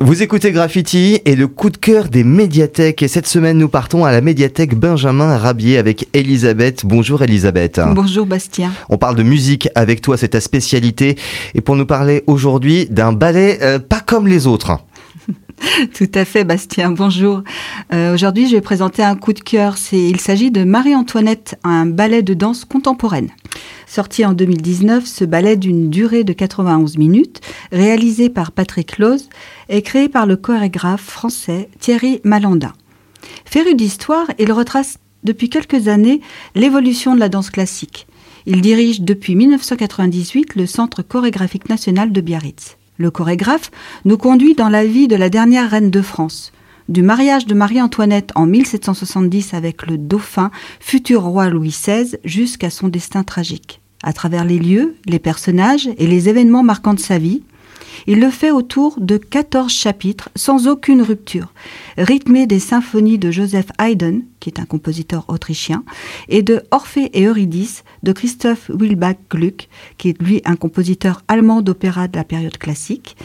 Vous écoutez Graffiti et le coup de cœur des médiathèques. Et cette semaine, nous partons à la médiathèque Benjamin Rabier avec Elisabeth. Bonjour Elisabeth. Bonjour Bastien. On parle de musique avec toi, c'est ta spécialité. Et pour nous parler aujourd'hui d'un ballet euh, pas comme les autres. Tout à fait, Bastien. Bonjour. Euh, aujourd'hui, je vais présenter un coup de cœur. il s'agit de Marie-Antoinette, un ballet de danse contemporaine. Sorti en 2019, ce ballet d'une durée de 91 minutes, réalisé par Patrick Lose, est créé par le chorégraphe français Thierry Malandin. Féru d'histoire, il retrace depuis quelques années l'évolution de la danse classique. Il dirige depuis 1998 le Centre chorégraphique national de Biarritz. Le chorégraphe nous conduit dans la vie de la dernière reine de France, du mariage de Marie-Antoinette en 1770 avec le dauphin, futur roi Louis XVI, jusqu'à son destin tragique. À travers les lieux, les personnages et les événements marquants de sa vie, il le fait autour de 14 chapitres sans aucune rupture, rythmé des symphonies de Joseph Haydn, qui est un compositeur autrichien, et de Orphée et Eurydice de Christoph Wilbach Gluck, qui est lui un compositeur allemand d'opéra de la période classique,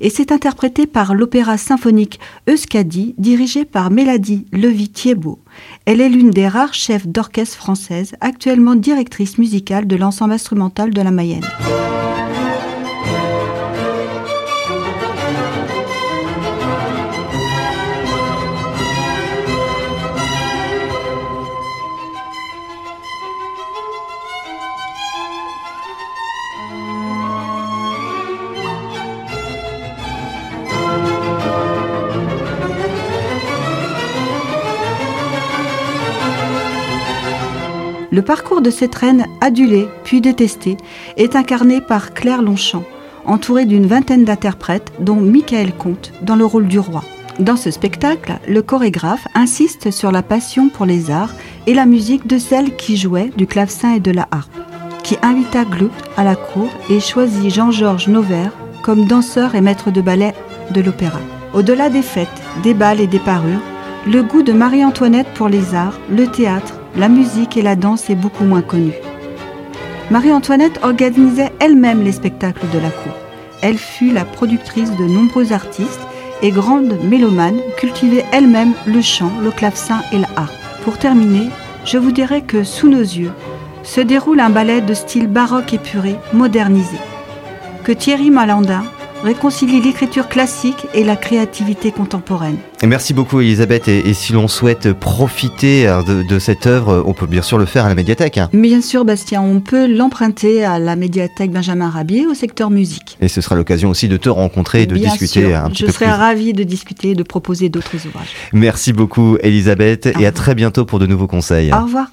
et c'est interprété par l'opéra symphonique Euskadi, dirigé par Mélanie Levy-Thiebaud. Elle est l'une des rares chefs d'orchestre françaises actuellement directrice musicale de l'ensemble instrumental de la Mayenne. Le parcours de cette reine adulée puis détestée est incarné par Claire Longchamp, entourée d'une vingtaine d'interprètes, dont Michael Comte, dans le rôle du roi. Dans ce spectacle, le chorégraphe insiste sur la passion pour les arts et la musique de celle qui jouait du clavecin et de la harpe, qui invita Gluck à la cour et choisit Jean-Georges Nover comme danseur et maître de ballet de l'opéra. Au-delà des fêtes, des balles et des parures, le goût de Marie-Antoinette pour les arts, le théâtre, la musique et la danse est beaucoup moins connue. Marie-Antoinette organisait elle-même les spectacles de la cour. Elle fut la productrice de nombreux artistes et grande mélomane, cultivait elle-même le chant, le clavecin et la harpe. Pour terminer, je vous dirai que sous nos yeux se déroule un ballet de style baroque épuré, modernisé, que Thierry Malandin réconcilie l'écriture classique et la créativité contemporaine. Merci beaucoup Elisabeth. Et, si l'on souhaite profiter euh, de, cette œuvre, on peut bien sûr le faire à la médiathèque. Bien sûr Bastien, on peut l'emprunter à la médiathèque Benjamin Rabier au secteur musique. Et ce sera l'occasion aussi de te rencontrer et de discuter un petit Je serai ravie de discuter et de proposer d'autres ouvrages. Merci beaucoup Elisabeth et à très bientôt pour de nouveaux conseils. Au revoir.